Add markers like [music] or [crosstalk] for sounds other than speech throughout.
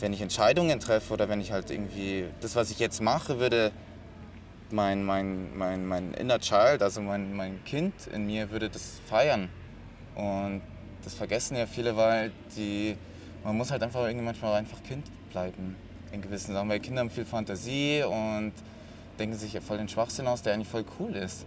wenn ich Entscheidungen treffe oder wenn ich halt irgendwie das, was ich jetzt mache, würde mein, mein, mein, mein inner Child, also mein, mein Kind in mir, würde das feiern. Und das vergessen ja viele, weil die, man muss halt einfach irgendwie manchmal einfach Kind bleiben in gewissen Sachen, weil Kinder haben viel Fantasie und denken sich ja voll den Schwachsinn aus, der eigentlich voll cool ist.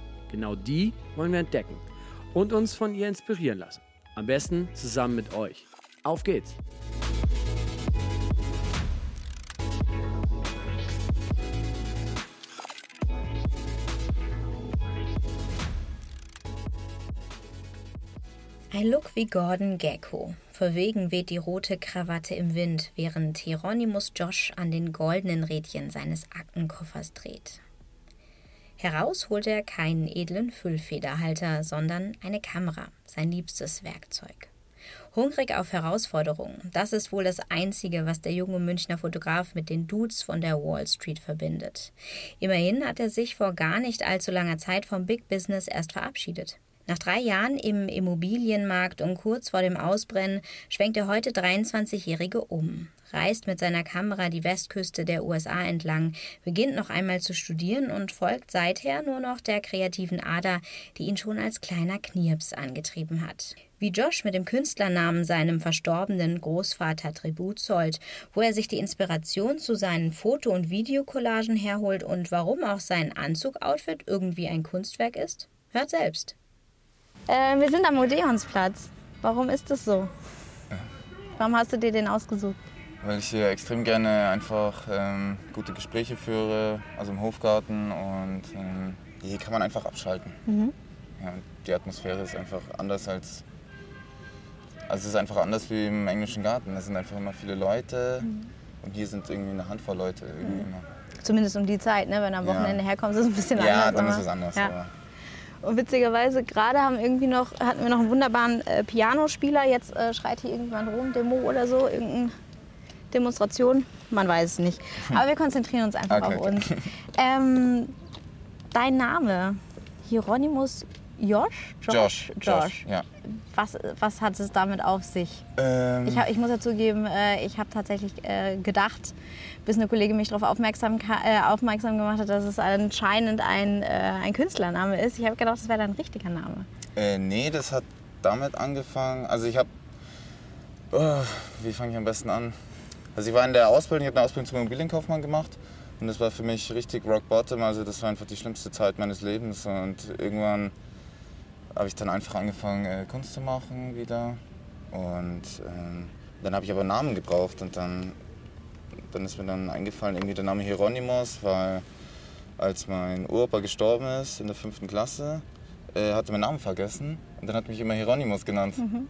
Genau die wollen wir entdecken und uns von ihr inspirieren lassen. Am besten zusammen mit euch. Auf geht's! Ein Look wie Gordon Gecko. Verwegen weht die rote Krawatte im Wind, während Hieronymus Josh an den goldenen Rädchen seines Aktenkoffers dreht. Heraus holte er keinen edlen Füllfederhalter, sondern eine Kamera, sein liebstes Werkzeug. Hungrig auf Herausforderungen, das ist wohl das Einzige, was der junge Münchner Fotograf mit den Dudes von der Wall Street verbindet. Immerhin hat er sich vor gar nicht allzu langer Zeit vom Big Business erst verabschiedet. Nach drei Jahren im Immobilienmarkt und kurz vor dem Ausbrennen schwenkt der heute 23-Jährige um, reist mit seiner Kamera die Westküste der USA entlang, beginnt noch einmal zu studieren und folgt seither nur noch der kreativen Ader, die ihn schon als kleiner Knirps angetrieben hat. Wie Josh mit dem Künstlernamen seinem verstorbenen Großvater Tribut zollt, wo er sich die Inspiration zu seinen Foto- und Videocollagen herholt und warum auch sein Anzugoutfit irgendwie ein Kunstwerk ist? Hört selbst. Äh, wir sind am Odeonsplatz. Warum ist das so? Warum hast du dir den ausgesucht? Weil ich hier extrem gerne einfach ähm, gute Gespräche führe, also im Hofgarten und ähm, hier kann man einfach abschalten. Mhm. Ja, die Atmosphäre ist einfach anders als, also es ist einfach anders wie im englischen Garten. Es sind einfach immer viele Leute mhm. und hier sind irgendwie eine Handvoll Leute. Irgendwie mhm. Zumindest um die Zeit, ne? wenn du am Wochenende ja. herkommst, ist es ein bisschen anders. Ja, dann ist es anders. Ja. Und witzigerweise, gerade haben irgendwie noch, hatten wir noch einen wunderbaren äh, Pianospieler. Jetzt äh, schreit hier irgendjemand rum, Demo oder so, irgendeine Demonstration. Man weiß es nicht. Hm. Aber wir konzentrieren uns einfach okay, auf uns. [laughs] Ähm, dein Name, Hieronymus Josh? Josh? Josh, Josh. ja. Was, was hat es damit auf sich? Ähm. Ich, hab, ich muss dazu geben, äh, ich habe tatsächlich äh, gedacht, bis eine Kollegin mich darauf aufmerksam, äh, aufmerksam gemacht hat, dass es anscheinend ein, äh, ein Künstlername ist. Ich habe gedacht, das wäre dein richtiger Name. Äh, nee, das hat damit angefangen. Also ich habe, oh, wie fange ich am besten an? Also ich war in der Ausbildung, ich habe eine Ausbildung zum Immobilienkaufmann gemacht. Und das war für mich richtig rock bottom. Also das war einfach die schlimmste Zeit meines Lebens. Und irgendwann habe ich dann einfach angefangen, äh, Kunst zu machen wieder. Und ähm, dann habe ich aber einen Namen gebraucht und dann dann ist mir dann eingefallen, irgendwie der Name Hieronymus, weil als mein Uropa gestorben ist in der fünften Klasse, äh, hatte meinen Namen vergessen und dann hat mich immer Hieronymus genannt. Mhm.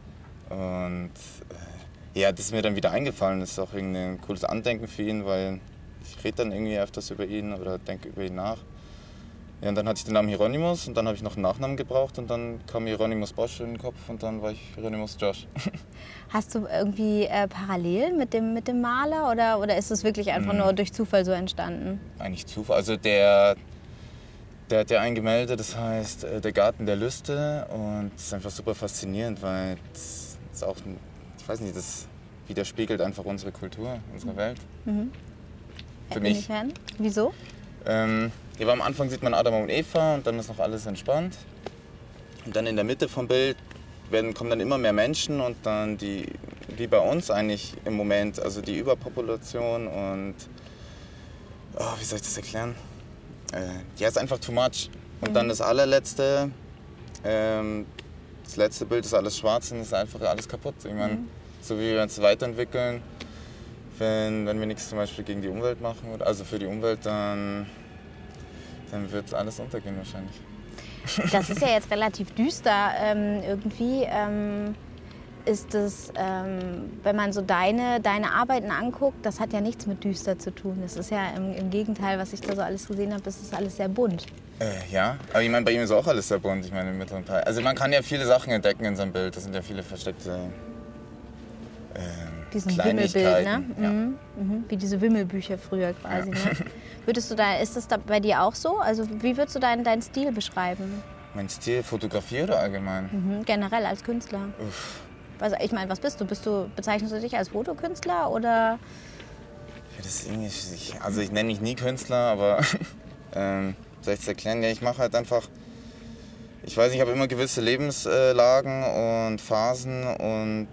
Und äh, ja, das ist mir dann wieder eingefallen. Das ist auch irgendwie ein cooles Andenken für ihn, weil ich rede dann irgendwie öfters über ihn oder denke über ihn nach. Ja, und dann hatte ich den Namen Hieronymus und dann habe ich noch einen Nachnamen gebraucht und dann kam Hieronymus Bosch in den Kopf und dann war ich Hieronymus Josh. [laughs] Hast du irgendwie äh, Parallelen mit dem, mit dem Maler oder, oder ist es wirklich einfach hm. nur durch Zufall so entstanden? Eigentlich Zufall. Also der, der hat ja ein Gemälde, das heißt äh, Der Garten der Lüste und das ist einfach super faszinierend, weil das ist auch, ich weiß nicht, das widerspiegelt einfach unsere Kultur, unsere Welt. Mhm. Für mich. Inwiefern? Wieso? Ähm, ja, am Anfang sieht man Adam und Eva und dann ist noch alles entspannt. Und dann in der Mitte vom Bild werden, kommen dann immer mehr Menschen und dann die, wie bei uns eigentlich im Moment, also die Überpopulation und, oh, wie soll ich das erklären? Äh, ja, ist einfach too much. Und mhm. dann das allerletzte, ähm, das letzte Bild ist alles schwarz und ist einfach alles kaputt. Ich meine, mhm. So wie wir uns weiterentwickeln, wenn, wenn wir nichts zum Beispiel gegen die Umwelt machen, oder, also für die Umwelt, dann, dann wird alles untergehen wahrscheinlich. [laughs] Das ist ja jetzt relativ düster ähm, irgendwie. Ähm, ist es, ähm, wenn man so deine, deine Arbeiten anguckt, das hat ja nichts mit düster zu tun. Das ist ja im, im Gegenteil, was ich da so alles gesehen habe, das ist alles sehr bunt. Äh, ja, aber ich meine, bei ihm ist auch alles sehr bunt. Ich meine, im mittleren Teil. Also man kann ja viele Sachen entdecken in seinem Bild. Das sind ja viele versteckte Diesen Wimmelbild, ne? Ja. Mhm, mhm. Wie diese Wimmelbücher früher quasi, ne? [laughs] Würdest du da, ist das da bei dir auch so? Also wie würdest du deinen, deinen Stil beschreiben? Mein Stil, Fotografie oder allgemein? Mhm, generell als Künstler. Uff. Also ich meine, was bist du? Bist du, bezeichnest du dich als Fotokünstler oder? Ja, das ist irgendwie, ich, also ich nenne mich nie Künstler, aber [laughs] ähm, soll ich es erklären? Ja, ich mache halt einfach, ich weiß nicht, ich habe immer gewisse Lebenslagen und Phasen und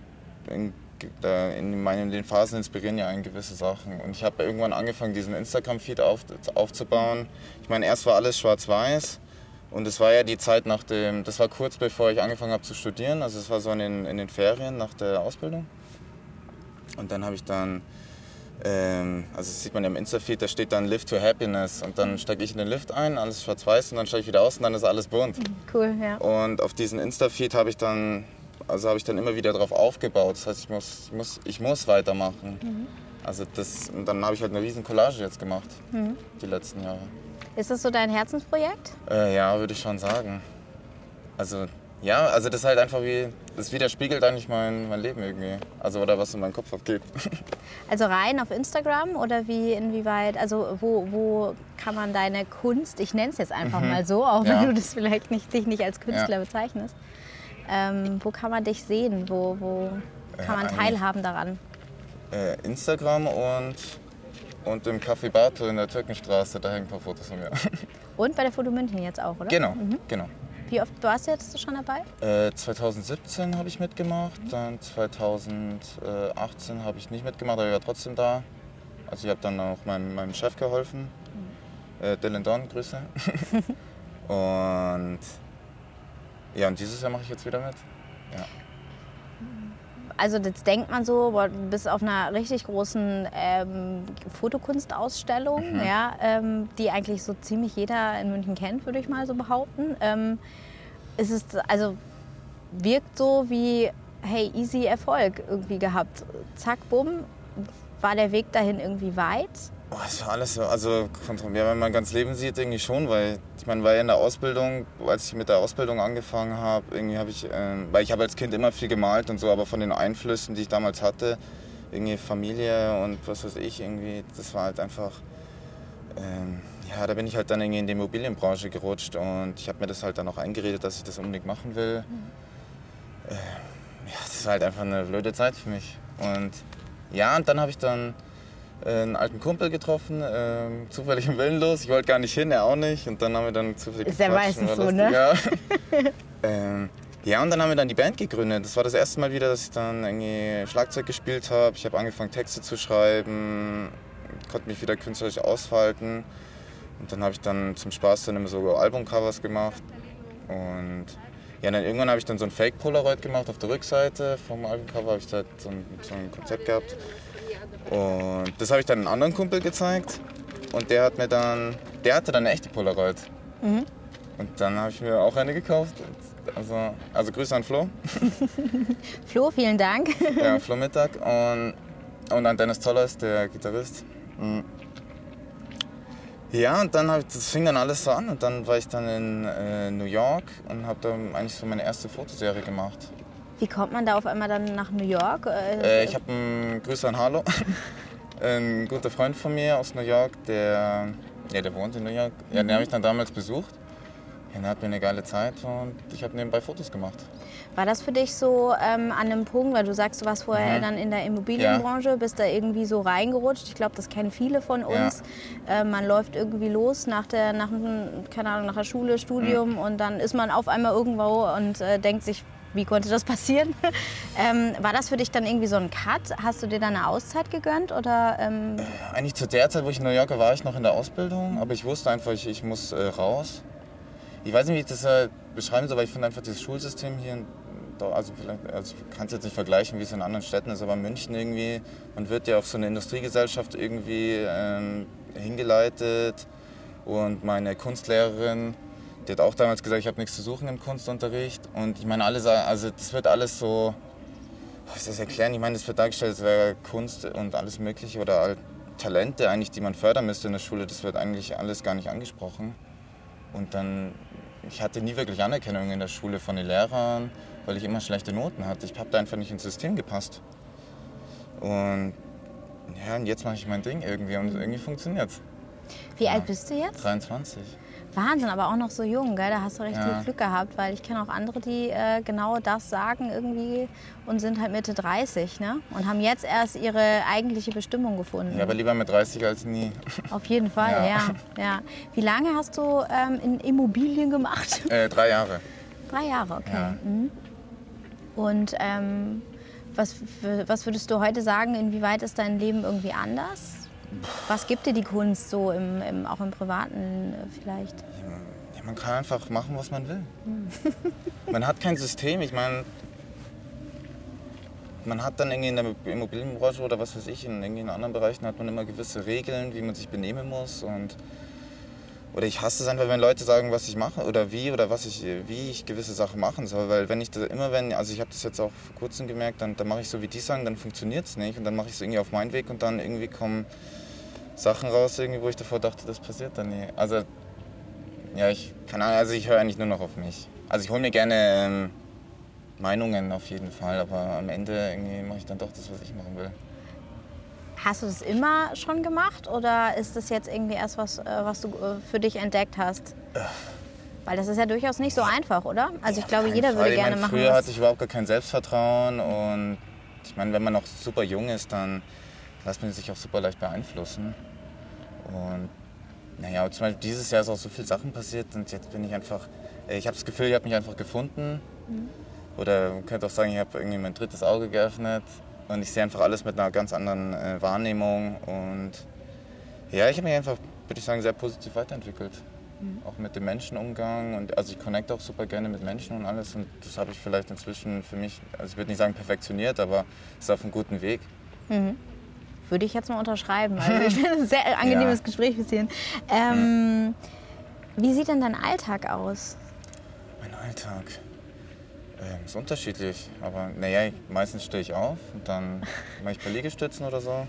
in, da in meinen den Phasen inspirieren ja einen gewisse Sachen. Und ich habe irgendwann angefangen, diesen Instagram-Feed auf, aufzubauen. Ich meine, erst war alles schwarz-weiß. Und es war ja die Zeit nach dem, das war kurz bevor ich angefangen habe zu studieren, also es war so in den, in den Ferien nach der Ausbildung. Und dann habe ich dann, ähm, also das sieht man ja im Insta-Feed, da steht dann Live to Happiness und dann steige ich in den Lift ein, alles schwarz-weiß und dann steige ich wieder aus und dann ist alles bunt. Cool, ja. Und auf diesen Insta-Feed habe ich dann, also habe ich dann immer wieder drauf aufgebaut. Das heißt, ich muss, ich muss, ich muss weitermachen. Also das, und dann habe ich halt eine riesen Collage jetzt gemacht, die letzten Jahre. Ist das so dein Herzensprojekt? Äh, ja, würde ich schon sagen. Also, ja, also das ist halt einfach wie, das widerspiegelt eigentlich mein, mein Leben irgendwie. Also, oder was in meinem Kopf abgeht. [laughs] Also rein auf Instagram oder wie, inwieweit, also wo, wo kann man deine Kunst, ich nenne es jetzt einfach mal so, auch Ja. wenn du das vielleicht nicht, dich nicht als Künstler Ja. bezeichnest. Ähm, wo kann man dich sehen? Wo, wo kann man eigentlich- teilhaben daran? Äh, Instagram und, und im Café Bato in der Türkenstraße, da hängen ein paar Fotos von mir. [laughs] Und bei der Foto München jetzt auch, oder? genau, genau. Wie oft warst du jetzt schon dabei? Äh, 2017 habe ich mitgemacht, dann 2018 habe ich nicht mitgemacht, aber ich war trotzdem da. Also ich habe dann auch meinem, meinem Chef geholfen, äh, Dylan Don, Grüße. [laughs] und ja, und dieses Jahr mache ich jetzt wieder mit. Ja. Also jetzt denkt man so, boah, du bist auf einer richtig großen ähm, Fotokunstausstellung, Mhm. ja, ähm, die eigentlich so ziemlich jeder in München kennt, würde ich mal so behaupten. Ähm, ist es also wirkt so wie hey easy Erfolg irgendwie gehabt, zack bumm, war der Weg dahin irgendwie weit? Es war alles so, also kontrolliert, wenn man ganz Leben sieht, irgendwie schon, weil ich meine, war ja in der Ausbildung, als ich mit der Ausbildung angefangen habe, irgendwie habe ich, ähm, weil ich habe als Kind immer viel gemalt und so, aber von den Einflüssen, die ich damals hatte, irgendwie Familie und was weiß ich, irgendwie, das war halt einfach, ähm, ja, da bin ich halt dann irgendwie in die Immobilienbranche gerutscht und ich habe mir das halt dann auch eingeredet, dass ich das unbedingt machen will. Ähm, ja, das war halt einfach eine blöde Zeit für mich und ja, und dann habe ich dann äh, einen alten Kumpel getroffen, ähm, zufällig im Willenlos. Ich wollte gar nicht hin, er auch nicht. Und dann haben wir dann zufällig Ist ja meistens so, ne? Ja. [laughs] ähm, ja, und dann haben wir dann die Band gegründet. Das war das erste Mal wieder, dass ich dann irgendwie Schlagzeug gespielt habe. Ich habe angefangen, Texte zu schreiben, konnte mich wieder künstlerisch ausfalten. Und dann habe ich dann zum Spaß dann immer so Albumcovers gemacht. Und ja, dann irgendwann habe ich dann so ein Fake-Polaroid gemacht auf der Rückseite. Vom Albumcover habe ich da so ein, so ein Konzept gehabt. Und das habe ich dann einem anderen Kumpel gezeigt. Und der hat mir dann, der hatte dann eine echte Polaroid. Und dann habe ich mir auch eine gekauft. Also, also Grüße an Flo. [laughs] Flo, vielen Dank. [laughs] Ja, Flo Mittag. Und, und an Dennis Zollers, der Gitarrist. Mhm. Ja, und dann ich, das fing dann alles so an. Und dann war ich dann in äh, New York und habe dann eigentlich so meine erste Fotoserie gemacht. Wie kommt man da auf einmal dann nach New York? Äh, Äh, ich habe einen Grüße an Harlo. [laughs] Ein guter Freund von mir aus New York, der, ja, der wohnt in New York. Ja, den habe ich dann damals besucht. Ja, der hat mir eine geile Zeit und ich habe nebenbei Fotos gemacht. War das für dich so ähm, an einem Punkt, weil du sagst, du warst vorher dann in der Immobilienbranche, bist da irgendwie so reingerutscht? Ich glaube, das kennen viele von uns. Äh, man läuft irgendwie los nach der, nach, keine Ahnung, nach der Schule, Studium und dann ist man auf einmal irgendwo und äh, denkt sich, wie konnte das passieren? [laughs] ähm, war das für dich dann irgendwie so ein Cut? Hast du dir dann eine Auszeit gegönnt oder? Ähm, Eigentlich zu der Zeit, wo ich in New York war, war ich noch in der Ausbildung, aber ich wusste einfach, ich, ich muss äh, raus. Ich weiß nicht, wie ich das äh, beschreiben soll, aber ich finde einfach dieses Schulsystem hier, also vielleicht, also ich kann es jetzt nicht vergleichen, wie es in anderen Städten ist, aber München irgendwie, man wird ja auf so eine Industriegesellschaft irgendwie ähm, hingeleitet und meine Kunstlehrerin, die hat auch damals gesagt, ich habe nichts zu suchen im Kunstunterricht und ich meine, alle sagen, also das wird alles so, ich das erklären, ich meine, das wird dargestellt, als wäre Kunst und alles mögliche oder halt Talente eigentlich, die man fördern müsste in der Schule, das wird eigentlich alles gar nicht angesprochen. Und dann, ich hatte nie wirklich Anerkennung in der Schule von den Lehrern, weil ich immer schlechte Noten hatte. Ich habe da einfach nicht ins System gepasst. Und ja, und jetzt mache ich mein Ding irgendwie und irgendwie funktioniert es. Wie alt bist du jetzt? 23. Wahnsinn, aber auch noch so jung, gell? Da hast du recht Ja. viel Glück gehabt, weil ich kenne auch andere, die äh, genau das sagen irgendwie und sind halt Mitte 30, ne? Und haben jetzt erst ihre eigentliche Bestimmung gefunden. Ja, aber lieber mit 30 als nie. Auf jeden Fall, ja. Ja. ja. Wie lange hast du ähm, in Immobilien gemacht? [laughs] Äh, drei Jahre. Drei Jahre, okay. Ja. Mhm. Und ähm, was, was würdest du heute sagen, inwieweit ist dein Leben irgendwie anders? Was gibt dir die Kunst so, im, im, auch im Privaten äh, vielleicht? Ja, man kann einfach machen, was man will. man hat kein System. Ich meine, man hat dann irgendwie in der Immobilienbranche oder was weiß ich, in irgendwie in anderen Bereichen hat man immer gewisse Regeln, wie man sich benehmen muss. Und oder ich hasse es einfach, wenn Leute sagen, was ich mache oder wie oder was ich, wie ich gewisse Sachen machen soll. Weil wenn ich das immer, wenn, also ich habe das jetzt auch vor kurzem gemerkt, dann, dann mache ich so, wie die sagen, dann funktioniert es nicht. Und dann mache ich es irgendwie auf meinen Weg und dann irgendwie kommen Sachen raus, irgendwie, wo ich davor dachte, das passiert dann nie. Also ja, ich kann also ich höre eigentlich nur noch auf mich. Also ich hole mir gerne ähm, Meinungen auf jeden Fall, aber am Ende irgendwie mache ich dann doch das, was ich machen will. Hast du das immer schon gemacht oder ist das jetzt irgendwie erst was, äh, was du äh, für dich entdeckt hast? Weil das ist ja durchaus nicht so einfach, oder? Also ich glaube, Kein jeder Fall. würde ich gerne meine, machen. Früher hatte ich überhaupt gar kein Selbstvertrauen und ich meine, wenn man noch super jung ist, dann lässt man sich auch super leicht beeinflussen. Und naja, zum Beispiel dieses Jahr ist auch so viel Sachen passiert und jetzt bin ich einfach, ich habe das Gefühl, ich habe mich einfach gefunden. Mhm. Oder man könnte auch sagen, ich habe irgendwie mein drittes Auge geöffnet und ich sehe einfach alles mit einer ganz anderen äh, Wahrnehmung und ja, ich habe mich einfach, würde ich sagen, sehr positiv weiterentwickelt. Mhm. Auch mit dem Menschenumgang und also ich connecte auch super gerne mit Menschen und alles und das habe ich vielleicht inzwischen für mich, also ich würde nicht sagen perfektioniert, aber ist auf einem guten Weg. Würde ich jetzt mal unterschreiben. Also [laughs] ich finde es ein sehr angenehmes Ja. Gespräch bis hierhin. Ähm, Wie sieht denn dein Alltag aus? Mein Alltag ähm, ist unterschiedlich, aber naja, meistens stehe ich auf und dann mache ich ein paar Liegestützen oder so.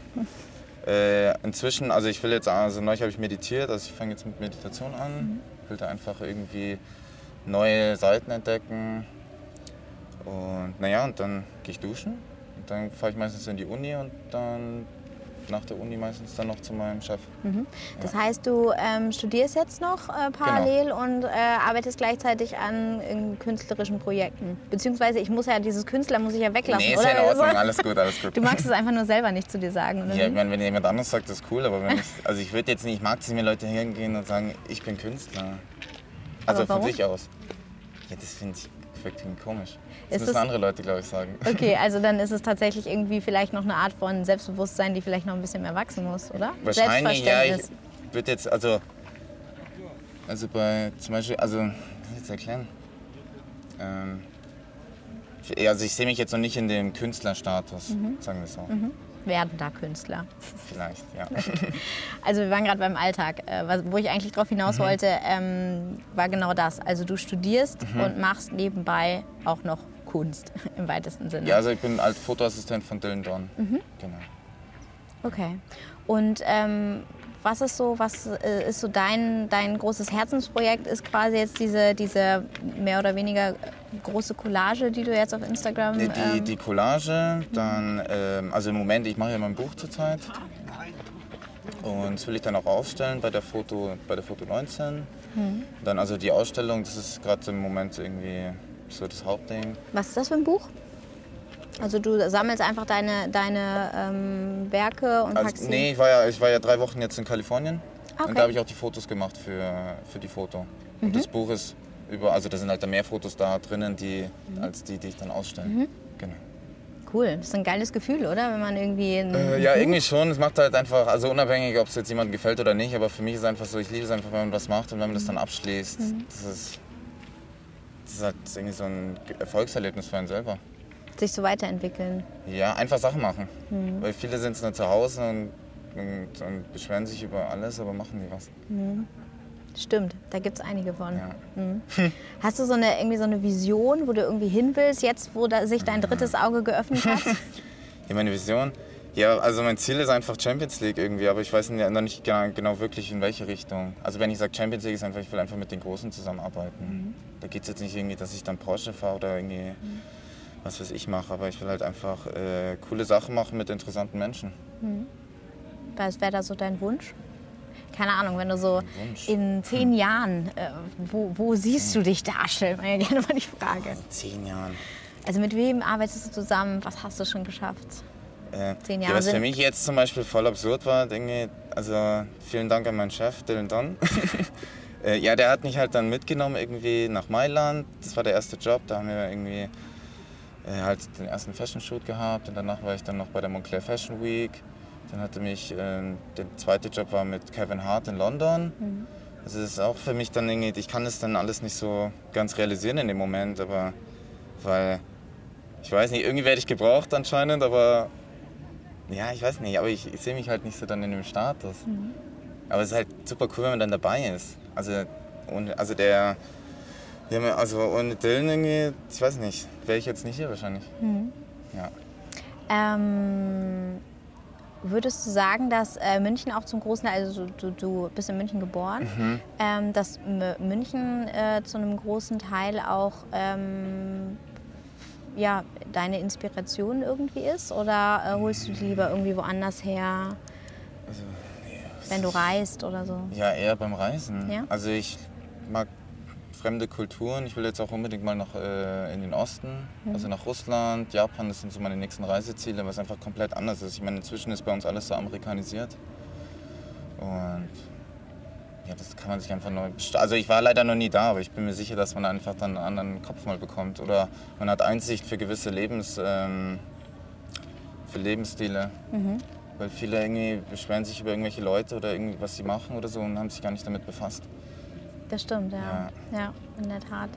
Äh, inzwischen, also ich will jetzt, also neulich habe ich meditiert, also ich fange jetzt mit Meditation an, will da einfach irgendwie neue Seiten entdecken und naja, und dann gehe ich duschen und dann fahre ich meistens in die Uni und dann nach der Uni meistens dann noch zu meinem Chef. Das heißt, du ähm, studierst jetzt noch Genau. äh, parallel und äh, arbeitest gleichzeitig an künstlerischen Projekten. Beziehungsweise ich muss ja dieses Künstler muss ich ja weglassen, nee, ist oder? ja in Ordnung, Also, alles gut, alles [laughs] gut. Du magst es einfach nur selber nicht zu dir sagen, oder? Ja, ich meine, wenn jemand anderes sagt, das ist cool, aber wenn ich, also ich würde jetzt nicht, ich mag es nicht, wenn Leute hingehen und sagen, ich bin Künstler. Also von sich aus. Ja, das finde ich wirkt irgendwie komisch. Das Ist müssen das- andere Leute, glaube ich, sagen. Okay, [laughs] also dann ist es tatsächlich irgendwie vielleicht noch eine Art von Selbstbewusstsein, die vielleicht noch ein bisschen mehr wachsen muss, oder? Wahrscheinlich, ja. Ich würde jetzt, also, also bei zum Beispiel, also, wie jetzt erklären? Ähm, also ich sehe mich jetzt noch nicht in dem Künstlerstatus, Mhm. sagen wir so. Werdender Künstler. Vielleicht, ja. [laughs] Also wir waren gerade beim Alltag. Äh, wo ich eigentlich drauf hinaus Mhm. wollte, ähm, war genau das. Also du studierst Mhm. und machst nebenbei auch noch Kunst [laughs] im weitesten Sinne. ja, also ich bin als Fotoassistent von Dylan Dorn. Mhm. Genau. Okay. Und ähm, was ist so, was äh, ist so dein, dein großes Herzensprojekt? Ist quasi jetzt diese, diese mehr oder weniger große Collage, die du jetzt auf Instagram. Nee, Die, ähm, die Collage, dann, ähm, also im Moment, ich mache ja mein Buch zurzeit. Und das will ich dann auch ausstellen bei der Foto, bei der Foto 19. Dann also die Ausstellung, das ist gerade im Moment irgendwie so das Hauptding. was ist das für ein Buch? Also du sammelst einfach deine, deine ähm, Werke und packst Also, sie. nee, ich war, ja, ich war ja drei Wochen jetzt in Kalifornien. Okay. Und da habe ich auch die Fotos gemacht für, für die Foto. Und das Buch ist über, also da sind halt mehr Fotos da drinnen, die, als die, die ich dann ausstelle. Genau. Cool, das ist ein geiles Gefühl, oder? Wenn man irgendwie. Äh, ja, irgendwie schon. Es macht halt einfach, also unabhängig, ob es jetzt jemandem gefällt oder nicht, aber für mich ist es einfach so, ich liebe es einfach, wenn man was macht und wenn man das dann abschließt. Das ist, das ist halt irgendwie so ein Erfolgserlebnis für einen selber. Sich so weiterentwickeln. Ja, einfach Sachen machen. Weil viele sind nur zu Hause und, und, und beschweren sich über alles, aber machen nie was. Stimmt, da gibt es einige von. Ja. Mhm. [laughs] Hast du so eine, irgendwie so eine Vision, wo du irgendwie hin willst, jetzt wo da sich dein drittes Auge geöffnet hat? [laughs] Ja, meine Vision. Ja, also mein Ziel ist einfach Champions League irgendwie, aber ich weiß noch nicht genau, genau wirklich in welche Richtung. Also wenn ich sage Champions League, ist einfach, ich will einfach mit den Großen zusammenarbeiten. Da geht es jetzt nicht irgendwie, dass ich dann Porsche fahre oder irgendwie was weiß ich mache, aber ich will halt einfach äh, coole Sachen machen mit interessanten Menschen. Was wäre da so dein Wunsch? Keine Ahnung, wenn du so in zehn Jahren, äh, wo, wo siehst du dich darstellen? War ja gerne mal die Frage. In zehn Jahren. Also mit wem arbeitest du zusammen? Was hast du schon geschafft? Äh, Zehn ja, Jahre was für sind- mich jetzt zum Beispiel voll absurd war, denke ich, also vielen Dank an meinen Chef, Dylan Don. [laughs] äh, ja, der hat mich halt dann mitgenommen irgendwie nach Mailand. Das war der erste Job, da haben wir irgendwie äh, halt den ersten Fashion Shoot gehabt und danach war ich dann noch bei der Montclair Fashion Week. Dann hatte mich, äh, der zweite Job war mit Kevin Hart in London. Also das ist auch für mich dann irgendwie, ich kann das dann alles nicht so ganz realisieren in dem Moment, aber weil, ich weiß nicht, irgendwie werde ich gebraucht anscheinend, aber ja, ich weiß nicht, aber ich, ich sehe mich halt nicht so dann in dem Status. Aber es ist halt super cool, wenn man dann dabei ist. Also, ohne, also der, ja, also ohne Dylan irgendwie, ich weiß nicht, wäre ich jetzt nicht hier wahrscheinlich. Ja. Ähm, würdest du sagen, dass äh, München auch zum großen Teil, also du, du bist in München geboren, Mhm. ähm, dass M München äh, zu einem großen Teil auch ähm, ja, deine Inspiration irgendwie ist? Oder äh, holst du die lieber irgendwie woanders her, Also, wenn du reist oder so? Ja, eher beim Reisen. Ja? Also ich mag fremde Kulturen. Ich will jetzt auch unbedingt mal noch äh, in den Osten, Mhm. also nach Russland, Japan. Das sind so meine nächsten Reiseziele, was einfach komplett anders ist. Ich meine, inzwischen ist bei uns alles so amerikanisiert. Und ja, das kann man sich einfach neu... Also ich war leider noch nie da, aber ich bin mir sicher, dass man einfach dann einen anderen Kopf mal bekommt. Oder man hat Einsicht für gewisse Lebens... Ähm, für Lebensstile. Weil viele irgendwie beschweren sich über irgendwelche Leute oder irgendwie, was sie machen oder so und haben sich gar nicht damit befasst. Das stimmt, ja. ja. in der Tat.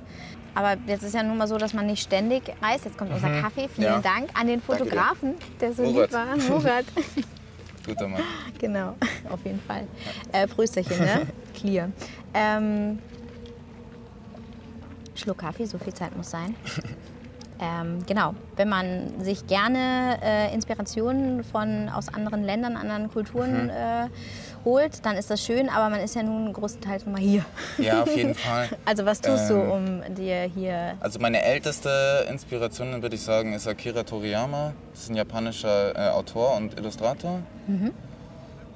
Aber jetzt ist ja nun mal so, dass man nicht ständig reist. Jetzt kommt unser Kaffee. Vielen Ja. Dank an den. Fotografen, der so Murat. lieb war. Murat. [laughs] Guter Mann. [laughs] genau, auf jeden Fall. Äh, Prösterchen, ne? [laughs] Clear. Ähm, Schluck Kaffee, so viel Zeit muss sein. Ähm, genau, wenn man sich gerne äh, Inspirationen von aus anderen Ländern, anderen Kulturen äh, holt, dann ist das schön, aber man ist ja nun größtenteils nur mal hier. Ja, auf jeden [laughs] Fall. Also was tust du, Ähm, um dir hier... Also meine älteste Inspiration, würde ich sagen, ist Akira Toriyama. Das ist ein japanischer äh, Autor und Illustrator.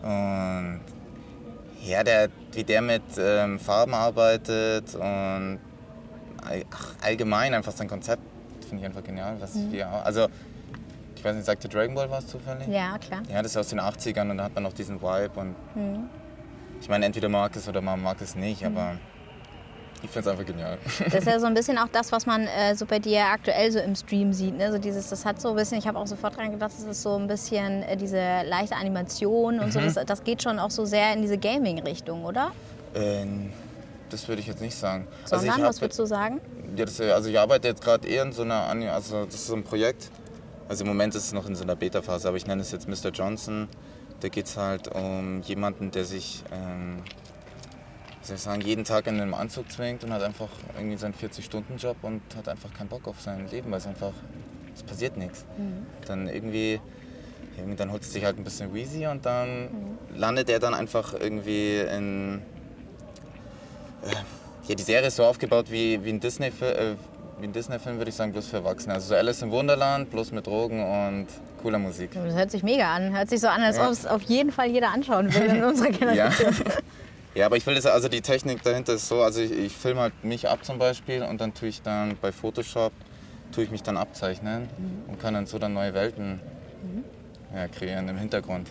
Und ja, der, wie der mit ähm, Farben arbeitet und all, ach, allgemein einfach sein Konzept finde ich einfach genial. Was wir, also weiß nicht, sagte Dragon Ball was zufällig? Ja, klar. Ja, das ist aus den 80ern und da hat man noch diesen Vibe und ich meine, entweder mag es oder man mag es nicht, aber ich finde es einfach genial. Das ist ja so ein [laughs] bisschen auch das, was man äh, so bei dir aktuell so im Stream sieht. Ne? So dieses, das hat so ein bisschen, ich habe auch sofort dran gedacht, das ist so ein bisschen äh, diese leichte Animation und so. Das, das geht schon auch so sehr in diese Gaming-Richtung, oder? Ähm, das würde ich jetzt nicht sagen. Sondern, also was würdest du sagen? Ja, das, also ich arbeite jetzt gerade eher in so einer, also das ist so ein Projekt. Also im Moment ist es noch in so einer Beta-Phase, aber ich nenne es jetzt Mr. Johnson. Da geht es halt um jemanden, der sich, ähm, wie soll ich sagen, jeden Tag in einem Anzug zwingt und hat einfach irgendwie seinen 40-Stunden-Job und hat einfach keinen Bock auf sein Leben, weil es einfach, es passiert nichts. Dann irgendwie, irgendwie, dann holt es sich halt ein bisschen Wheezy und dann landet er dann einfach irgendwie in, ja, die Serie ist so aufgebaut wie, wie ein Disney-Film, äh, wie ein Disney-Film würde ich sagen, bloß für Erwachsene. Also so Alice im Wunderland, bloß mit Drogen und cooler Musik. Das hört sich mega an. Hört sich so an, als Ja. ob es auf jeden Fall jeder anschauen will in [laughs] unserer Ja. Generation. ja, aber ich will das, also die Technik dahinter ist so, also ich, ich filme halt mich ab zum Beispiel und dann tue ich dann bei Photoshop, tue ich mich dann abzeichnen und kann dann so dann neue Welten ja, kreieren im Hintergrund.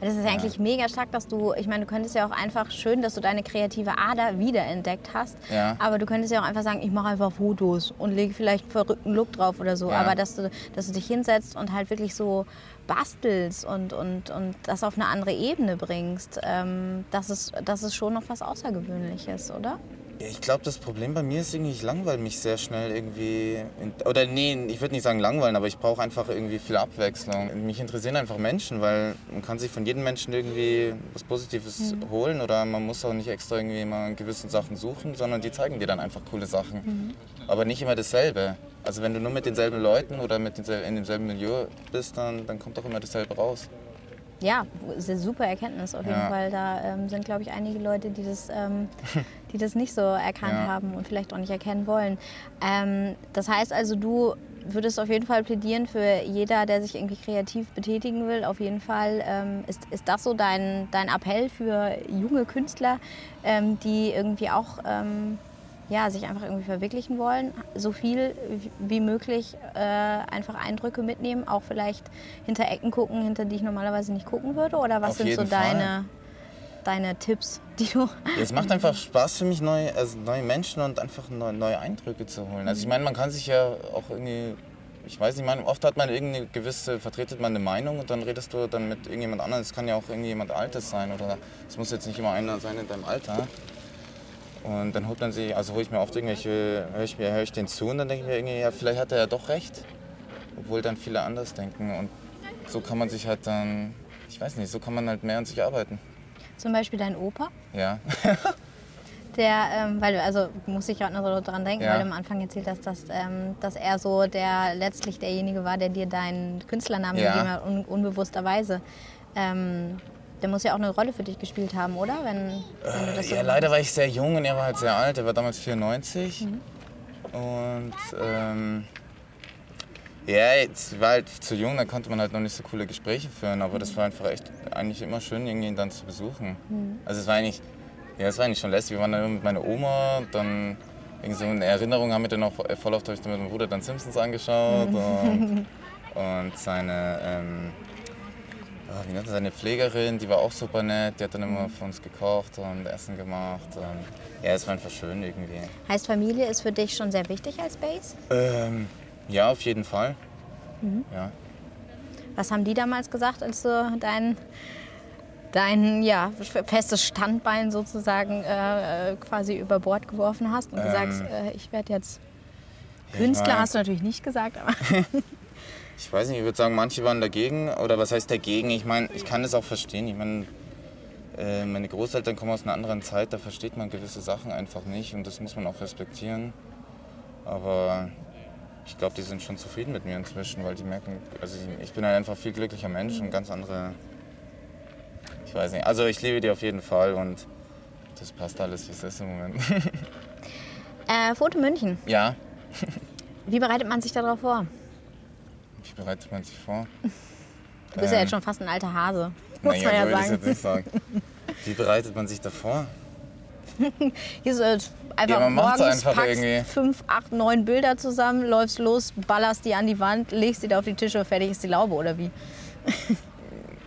Das ist ja eigentlich mega stark, dass du, ich meine, du könntest ja auch einfach schön, dass du deine kreative Ader wiederentdeckt hast. Ja. Aber du könntest ja auch einfach sagen, ich mache einfach Fotos und lege vielleicht einen verrückten Look drauf oder so. Ja. Aber dass du, dass du dich hinsetzt und halt wirklich so bastelst und, und, und das auf eine andere Ebene bringst, ähm, das, ist, das ist schon noch was Außergewöhnliches, oder? Ja, ich glaube, das Problem bei mir ist irgendwie, ich langweile mich sehr schnell irgendwie. In, oder nee, ich würde nicht sagen langweilen, aber ich brauche einfach irgendwie viel Abwechslung. Mich interessieren einfach Menschen, weil man kann sich von jedem Menschen irgendwie was Positives mhm. holen oder man muss auch nicht extra irgendwie mal gewisse Sachen suchen, sondern die zeigen dir dann einfach coole Sachen. Mhm. Aber nicht immer dasselbe. Also wenn du nur mit denselben Leuten oder mit denselben, in demselben Milieu bist, dann, dann kommt auch immer dasselbe raus. Ja, super Erkenntnis auf jeden ja. Fall. Da ähm, sind, glaube ich, einige Leute, die das, ähm, die das nicht so erkannt ja. haben und vielleicht auch nicht erkennen wollen. Ähm, das heißt also, du würdest auf jeden Fall plädieren für jeder, der sich irgendwie kreativ betätigen will. Auf jeden Fall ähm, ist, ist das so dein, dein Appell für junge Künstler, ähm, die irgendwie auch ähm, ja, sich einfach irgendwie verwirklichen wollen, so viel wie möglich äh, einfach Eindrücke mitnehmen, auch vielleicht hinter Ecken gucken, hinter die ich normalerweise nicht gucken würde? Oder was Auf sind so deine, deine Tipps, die du. es macht [laughs] einfach Spaß für mich, neue, also neue Menschen und einfach neue, neue Eindrücke zu holen. Also ich meine, man kann sich ja auch irgendwie ich weiß nicht, man, oft hat man irgendeine gewisse, vertretet man eine Meinung und dann redest du dann mit irgendjemand anderem. Es kann ja auch irgendjemand Altes sein oder es muss jetzt nicht immer einer sein in deinem Alter. Und dann holt man sich, also hole ich mir oft irgendwelche, höre ich, mir, höre ich den zu und dann denke ich mir irgendwie, ja, vielleicht hat er ja doch recht. Obwohl dann viele anders denken. Und so kann man sich halt dann, ich weiß nicht, so kann man halt mehr an sich arbeiten. Zum Beispiel dein Opa? Ja. [laughs] der, ähm, weil du, also muss ich gerade noch so dran denken, ja. weil du am Anfang erzählt hast, dass, ähm, dass er so der letztlich derjenige war, der dir deinen Künstlernamen ja. gegeben hat, un unbewussterweise. Ähm, der muss ja auch eine Rolle für dich gespielt haben, oder? Wenn, wenn du das so ja, leider war ich sehr jung und er war halt sehr alt. Er war damals 94. Mhm. Und ähm, ja, jetzt war halt zu jung, da konnte man halt noch nicht so coole Gespräche führen. Aber mhm. das war einfach echt eigentlich immer schön, ihn dann zu besuchen. Mhm. Also es war eigentlich, ja, es war eigentlich schon lästig. Wir waren dann immer mit meiner Oma, dann irgendwie so eine Erinnerung haben wir dann auch voll oft, habe ich dann mit meinem Bruder dann Simpsons angeschaut mhm. und, [laughs] und seine ähm, Wie nennt er seine Pflegerin, die war auch super nett, die hat dann immer für uns gekocht und Essen gemacht. Und ja, es war einfach schön irgendwie. Heißt Familie ist für dich schon sehr wichtig als Base? Ähm, ja, auf jeden Fall. Mhm. Ja. Was haben die damals gesagt, als du dein, dein ja, festes Standbein sozusagen äh, quasi über Bord geworfen hast und ähm, gesagt, äh, ich werde jetzt Künstler, ich mein, hast du natürlich nicht gesagt, aber... [laughs] ich weiß nicht, ich würde sagen, manche waren dagegen. Oder was heißt dagegen? Ich meine, ich kann das auch verstehen. Ich meine, äh, meine Großeltern kommen aus einer anderen Zeit, da versteht man gewisse Sachen einfach nicht und das muss man auch respektieren. Aber ich glaube, die sind schon zufrieden mit mir inzwischen, weil die merken, also ich, ich bin ein einfach viel glücklicher Mensch und ganz andere. Ich weiß nicht. Also ich liebe die auf jeden Fall und das passt alles, wie es ist im Moment. [laughs] Äh, Foto München. Ja. wie bereitet man sich darauf vor? Wie bereitet man sich vor? Du bist ähm, ja jetzt schon fast ein alter Hase. Muss naja, man ja sagen. Ich jetzt nicht sagen. Wie bereitet man sich davor? [laughs] Hier ist halt einfach ja, man morgens einfach packst irgendwie. fünf, acht, neun Bilder zusammen, läufst los, ballerst die an die Wand, legst die da auf die Tische und fertig ist die Laube, oder wie? [laughs]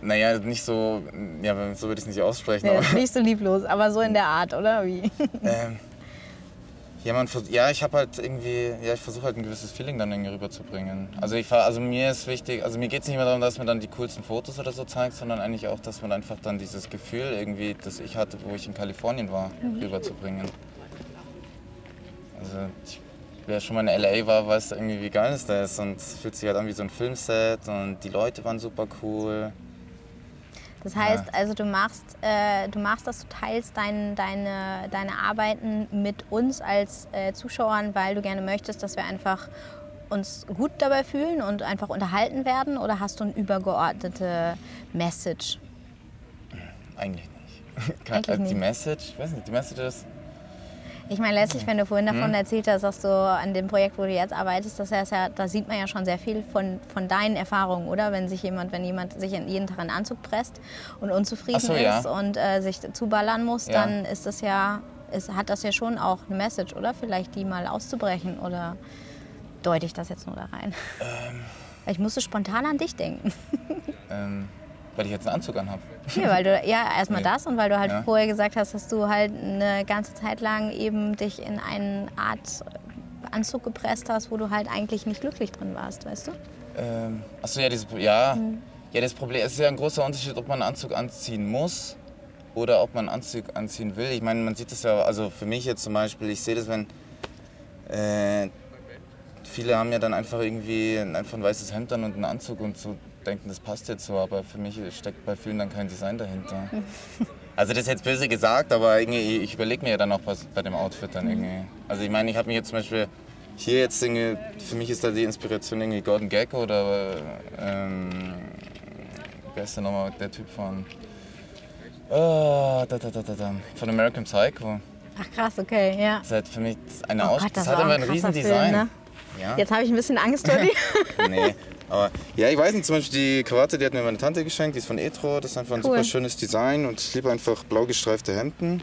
Naja, nicht so, ja, so würde ich es nicht aussprechen. Nee, nicht so lieblos, aber so in der Art, oder wie? Ähm, ja, ja, ich habe halt irgendwie, ja, ich versuche halt ein gewisses Feeling dann irgendwie rüberzubringen. Also ich also mir ist wichtig, also mir geht es nicht mehr darum, dass man dann die coolsten Fotos oder so zeigt, sondern eigentlich auch, dass man einfach dann dieses Gefühl irgendwie, das ich hatte, wo ich in Kalifornien war, mhm. rüberzubringen. Also ich, wer schon mal in LA war, weiß irgendwie, wie geil es da ist und es fühlt sich halt an wie so ein Filmset und die Leute waren super cool. Das heißt, ja. also du machst, äh, du machst das, du teilst dein, deine, deine Arbeiten mit uns als äh, Zuschauern, weil du gerne möchtest, dass wir einfach uns gut dabei fühlen und einfach unterhalten werden? Oder hast du eine übergeordnete Message? Eigentlich nicht. [laughs] Eigentlich nicht. Die Message, ich weiß nicht, die Message ist, ich meine, letztlich, wenn du vorhin davon hm. erzählt hast, dass du an dem Projekt, wo du jetzt arbeitest, das heißt ja, da sieht man ja schon sehr viel von, von deinen Erfahrungen, oder? Wenn sich jemand, wenn jemand sich jeden Tag einen Anzug presst und unzufrieden so, ist und äh, sich zuballern muss, ja. dann ist das ja, ist, hat das ja schon auch eine Message, oder? Vielleicht die mal auszubrechen oder deute ich das jetzt nur da rein? Ähm. Ich musste spontan an dich denken. Ähm. Weil ich jetzt einen Anzug anhabe. Ja, weil du, ja erstmal nee. das und weil du halt ja. vorher gesagt hast, dass du halt eine ganze Zeit lang eben dich in eine Art Anzug gepresst hast, wo du halt eigentlich nicht glücklich drin warst, weißt du? Ähm, achso, ja, dieses, ja. Mhm. ja, das Problem es ist ja ein großer Unterschied, ob man einen Anzug anziehen muss oder ob man einen Anzug anziehen will. Ich meine, man sieht das ja, also für mich jetzt zum Beispiel, ich sehe das, wenn äh, viele haben ja dann einfach irgendwie ein- einfach ein weißes Hemd an und einen Anzug und so denken, das passt jetzt so, aber für mich steckt bei vielen dann kein Design dahinter. [laughs] Also das ist jetzt böse gesagt, aber irgendwie, ich überlege mir ja dann auch was bei dem Outfit dann irgendwie. Also ich meine, ich habe mir jetzt zum Beispiel hier jetzt irgendwie, für mich ist da die Inspiration irgendwie Gordon Gekko oder ähm, wer ist denn nochmal der Typ von oh, da, da, da, da, von American Psycho. Ach krass, okay, ja. Das ist halt für mich eine Oh Gott, das das hat immer ein Riesendesign. Film, ne? Ja. Jetzt habe ich ein bisschen Angst vor [laughs] dir. Nee, aber ja, ich weiß nicht, zum Beispiel die Krawatte, die hat mir meine Tante geschenkt, die ist von Etro, das ist einfach ein Cool. super schönes Design und ich liebe einfach blau gestreifte Hemden.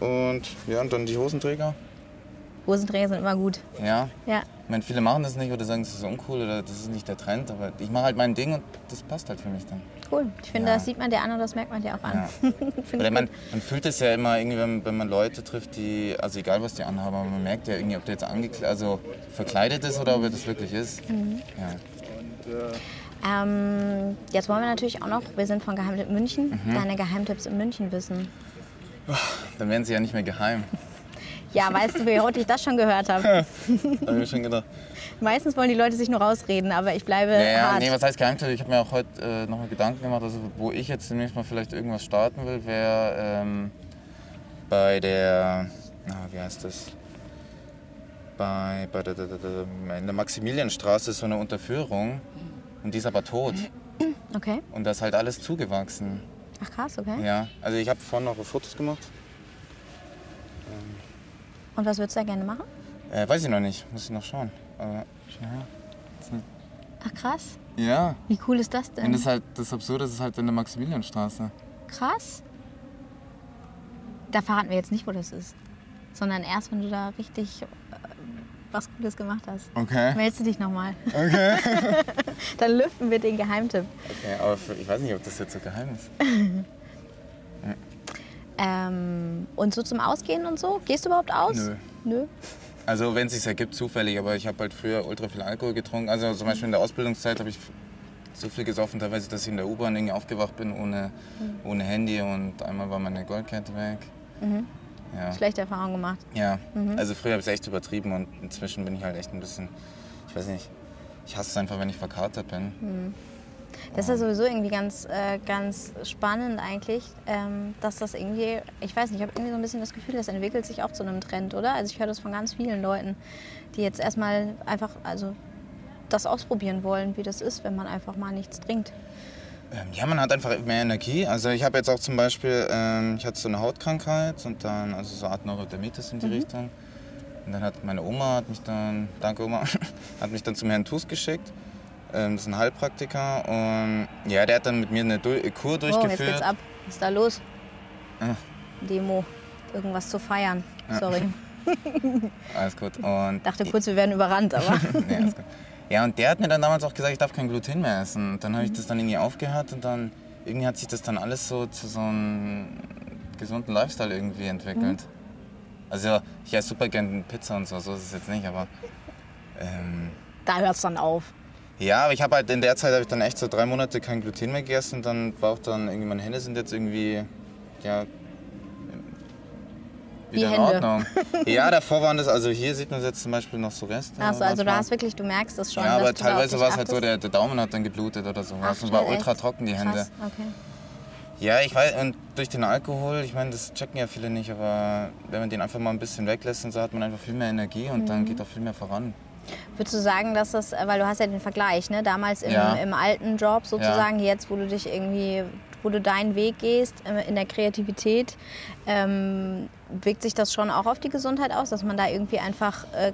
Und ja, und dann die Hosenträger. Hosenträger sind immer gut. Ja, Ja. ich meine, viele machen das nicht oder sagen, das ist uncool oder das ist nicht der Trend, aber ich mache halt mein Ding und das passt halt für mich dann. Cool. Ich finde, Ja. das sieht man dir an und das merkt man dir auch an. Ja. [laughs] Oder man, man fühlt es ja immer irgendwie, wenn, wenn man Leute trifft, die, also egal was die anhaben, aber man merkt ja irgendwie, ob der jetzt angekleidet, also verkleidet ist oder ob er das wirklich ist. Mhm. Ja. Ähm, jetzt wollen wir natürlich auch noch, wir sind von Geheimtipp München, Mhm. deine Geheimtipps in München wissen. Dann werden sie ja nicht mehr geheim. [laughs] Ja, weißt du, wie oft ich das schon gehört habe? Da habe ich mir schon gedacht. Meistens wollen die Leute sich nur rausreden, aber ich bleibe Ja, ja, hart. nee, was heißt Geheimtipp? Ich habe mir auch heute äh, nochmal Gedanken gemacht, also wo ich jetzt demnächst mal vielleicht irgendwas starten will, wäre ähm, bei der, na, wie heißt das? Bei, bei der, der, der, in der Maximilianstraße ist so eine Unterführung und die ist aber tot Okay. und da ist halt alles zugewachsen. Ach krass, okay. Ja, also ich habe vorhin noch Fotos gemacht. Und was würdest du da gerne machen? Äh, weiß ich noch nicht, muss ich noch schauen. Aber, her. Ach krass. Ja, Wie cool ist das und denn? das ist halt das Absurde, das ist halt in der Maximilianstraße. Krass. Da verraten wir jetzt nicht, wo das ist. Sondern erst, wenn du da richtig was Cooles gemacht hast. Okay. Meldest du dich nochmal. Okay. [laughs] Dann lüften wir den Geheimtipp. okay aber für, ich weiß nicht, ob das jetzt so geheim ist. [laughs] Ähm, und so zum Ausgehen und so? Gehst du überhaupt aus? Nö. Nö. Also wenn es sich ergibt, zufällig, aber ich habe halt früher ultra viel Alkohol getrunken. Also zum Beispiel in der Ausbildungszeit habe ich so viel gesoffen, teilweise, dass ich in der U-Bahn irgendwie aufgewacht bin ohne, ohne Handy und einmal war meine Goldkette weg. Ja. Schlechte Erfahrung gemacht. ja, also früher habe ich es echt übertrieben und inzwischen bin ich halt echt ein bisschen, ich weiß nicht, ich hasse es einfach, wenn ich verkatert bin. Das ist ja sowieso irgendwie ganz, äh, ganz spannend eigentlich, ähm, dass das irgendwie, ich weiß nicht, ich habe irgendwie so ein bisschen das Gefühl, das entwickelt sich auch zu einem Trend, oder? Also ich höre das von ganz vielen Leuten, die jetzt erstmal einfach, also das ausprobieren wollen, wie das ist, wenn man einfach mal nichts trinkt. Ähm, ja, man hat einfach mehr Energie. Also ich habe jetzt auch zum Beispiel, ähm, ich hatte so eine Hautkrankheit und dann, also so eine Art Neurodermitis in die Richtung. Und dann hat meine Oma, hat mich dann, danke Oma, [laughs] hat mich dann zum Herrn Tus geschickt. Ähm, das ist ein Heilpraktiker und ja, der hat dann mit mir eine Du- Kur Oh, jetzt durchgeführt. geht's ab. Was ist da los? Ah. Demo. Irgendwas zu feiern. Sorry. [laughs] Alles gut. Und Dachte kurz, wir werden überrannt, aber. [laughs] nee, alles gut. Ja, und der hat mir dann damals auch gesagt, ich darf kein Gluten mehr essen. Und dann habe ich das dann irgendwie aufgehört und dann irgendwie hat sich das dann alles so zu so einem gesunden Lifestyle irgendwie entwickelt. Also ich esse super gerne Pizza und so, so ist es jetzt nicht, aber ähm, da hört's dann auf. ja, aber ich habe halt in der Zeit habe ich dann echt so drei Monate kein Gluten mehr gegessen. und Dann war auch dann irgendwie meine Hände sind jetzt irgendwie ja wieder in. Ordnung. ja, davor waren das, also hier sieht man jetzt zum Beispiel noch so Reste. Achso, also du hast wirklich, du merkst das schon. Ja, aber teilweise war es halt so, der, der Daumen hat dann geblutet oder sowas Ach, und war ultra echt? trocken die Hände. Krass, okay. Ja, ich weiß, und durch den Alkohol, ich meine, das checken ja viele nicht, aber wenn man den einfach mal ein bisschen weglässt und so, hat man einfach viel mehr Energie und Mhm. dann geht auch viel mehr voran. Würdest du sagen, dass das, weil du hast ja den Vergleich, ne? damals im, Ja. im alten Job sozusagen, jetzt, wo du dich irgendwie, wo du deinen Weg gehst äh, in der Kreativität, ähm, wirkt sich das schon auch auf die Gesundheit aus, dass man da irgendwie einfach äh,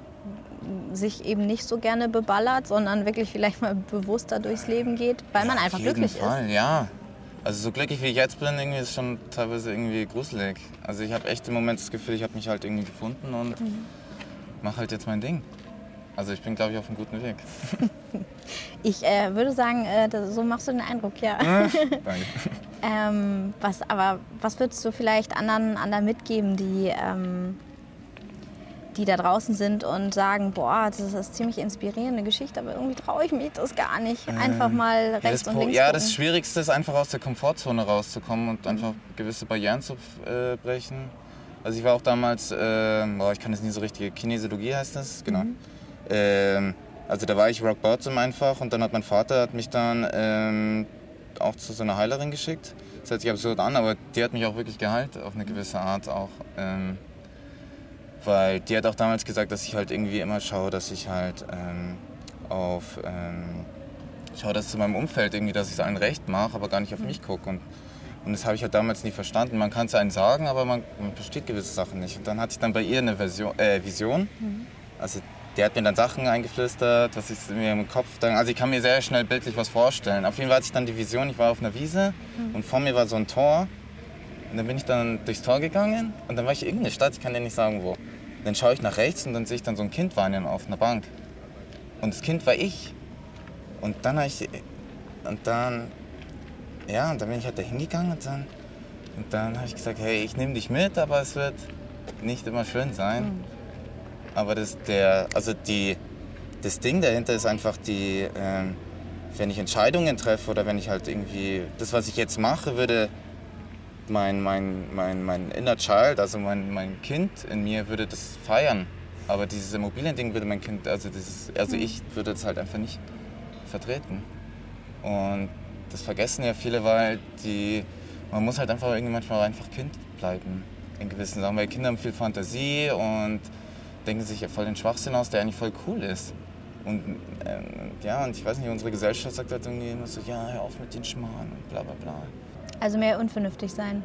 sich eben nicht so gerne beballert, sondern wirklich vielleicht mal bewusster durchs Leben geht, weil man einfach Auf jeden glücklich Fall, ist. ja. Also so glücklich wie ich jetzt bin, irgendwie ist schon teilweise irgendwie gruselig. Also ich habe echt im Moment das Gefühl, ich habe mich halt irgendwie gefunden und Mhm. mache halt jetzt mein Ding. Also ich bin, glaube ich, auf einem guten Weg. [laughs] Ich äh, würde sagen, äh, das, so machst du den Eindruck, ja. [laughs] Danke. Ähm, was, aber was würdest du vielleicht anderen, anderen mitgeben, die, ähm, die da draußen sind und sagen, boah, das ist eine ziemlich inspirierende Geschichte, aber irgendwie traue ich mich das gar nicht. Einfach mal rechts ja, und links Ja, gucken. das Schwierigste ist einfach aus der Komfortzone rauszukommen und einfach gewisse Barrieren zu äh, brechen. Also ich war auch damals, äh, boah, ich kann es nie so richtig, Kinesiologie heißt das, genau. Ähm, also da war ich Rock Bottom einfach und dann hat mein Vater hat mich dann ähm, auch zu so einer Heilerin geschickt. Das hört sich absurd an, aber die hat mich auch wirklich geheilt, auf eine gewisse Art auch. Ähm, weil die hat auch damals gesagt, dass ich halt irgendwie immer schaue, dass ich halt ähm, auf ähm, schaue, dass zu meinem Umfeld irgendwie, dass ich es allen recht mache, aber gar nicht auf mich gucke. Und, und das habe ich halt damals nie verstanden. Man kann es einem sagen, aber man, man versteht gewisse Sachen nicht. Und dann hatte ich dann bei ihr eine Version, äh, Vision. Also die hat mir dann Sachen eingeflüstert, was ich mir im Kopf dann, also ich kann mir sehr schnell bildlich was vorstellen. Auf jeden Fall hatte ich dann die Vision, ich war auf einer Wiese und vor mir war so ein Tor. Und dann bin ich dann durchs Tor gegangen und dann war ich in irgendeine Stadt, ich kann dir nicht sagen wo. Dann schaue ich nach rechts und dann sehe ich dann so ein Kind weinen auf einer Bank. Und das Kind war ich. Und dann habe ich, und dann, ja, und dann bin ich halt da hingegangen und dann, und dann habe ich gesagt, hey, ich nehme dich mit, aber es wird nicht immer schön sein. Aber das, der, also die, das Ding dahinter ist einfach die, ähm, wenn ich Entscheidungen treffe oder wenn ich halt irgendwie, das, was ich jetzt mache, würde mein, mein, mein, mein inner Child, also mein, mein Kind in mir, würde das feiern. Aber dieses Immobiliending würde mein Kind, also, dieses, also ich würde das halt einfach nicht vertreten. Und das vergessen ja viele, weil die, man muss halt einfach irgendwie manchmal einfach Kind bleiben in gewissen Sachen, weil Kinder haben viel Fantasie und denken sich ja voll den Schwachsinn aus, der eigentlich voll cool ist. Und ähm, ja, und ich weiß nicht, unsere Gesellschaft sagt halt irgendwie immer so, ja, hör auf mit den Schmarrn und bla bla bla. Also mehr unvernünftig sein.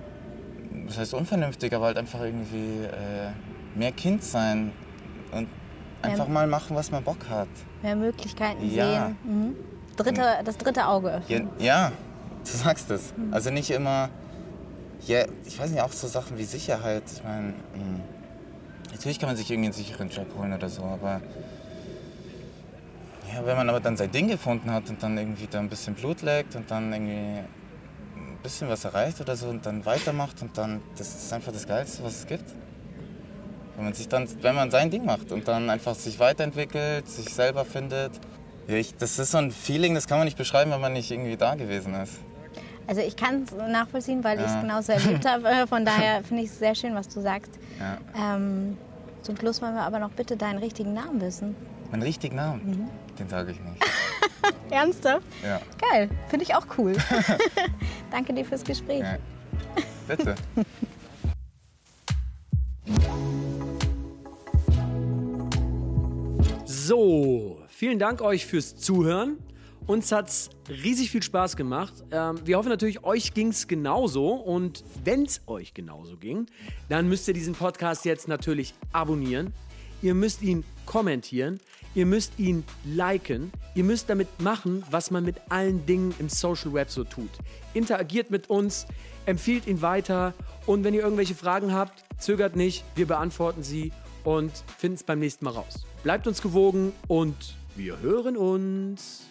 Das heißt unvernünftig, aber halt einfach irgendwie äh, mehr Kind sein und einfach Ja. mal machen, was man Bock hat. Mehr Möglichkeiten Ja. sehen. Mhm. Dritte, das dritte Auge Ja, öffnen. ja du sagst es. Also nicht immer, ja, ich weiß nicht, auch so Sachen wie Sicherheit. Ich meine, mh, natürlich kann man sich irgendwie einen sicheren Job holen oder so, aber ja, wenn man aber dann sein Ding gefunden hat und dann irgendwie da ein bisschen Blut leckt und dann irgendwie ein bisschen was erreicht oder so und dann weitermacht und dann, das ist einfach das Geilste, was es gibt. Wenn man sich dann, wenn man sein Ding macht und dann einfach sich weiterentwickelt, sich selber findet. Ja, ich, das ist so ein Feeling, das kann man nicht beschreiben, wenn man nicht irgendwie da gewesen ist. Also ich kann es nachvollziehen, weil ich es Ja. genauso erlebt habe. [laughs] Von daher finde ich es sehr schön, was du sagst. Ja. Ähm, zum Schluss wollen wir aber noch bitte deinen richtigen Namen wissen. Mein richtigen Namen, den sage ich nicht. [laughs] Ernsthaft? Ja. Geil, finde ich auch cool. [laughs] [laughs] Danke dir fürs Gespräch. ja. Bitte. So, vielen Dank euch fürs Zuhören. Uns hat's riesig viel Spaß gemacht. Ähm, wir hoffen natürlich, euch ging's genauso. Und wenn's euch genauso ging, dann müsst ihr diesen Podcast jetzt natürlich abonnieren. Ihr müsst ihn kommentieren. Ihr müsst ihn liken. Ihr müsst damit machen, was man mit allen Dingen im Social Web so tut. Interagiert mit uns, empfiehlt ihn weiter. Und wenn ihr irgendwelche Fragen habt, zögert nicht. Wir beantworten sie und finden es beim nächsten Mal raus. Bleibt uns gewogen und wir hören uns.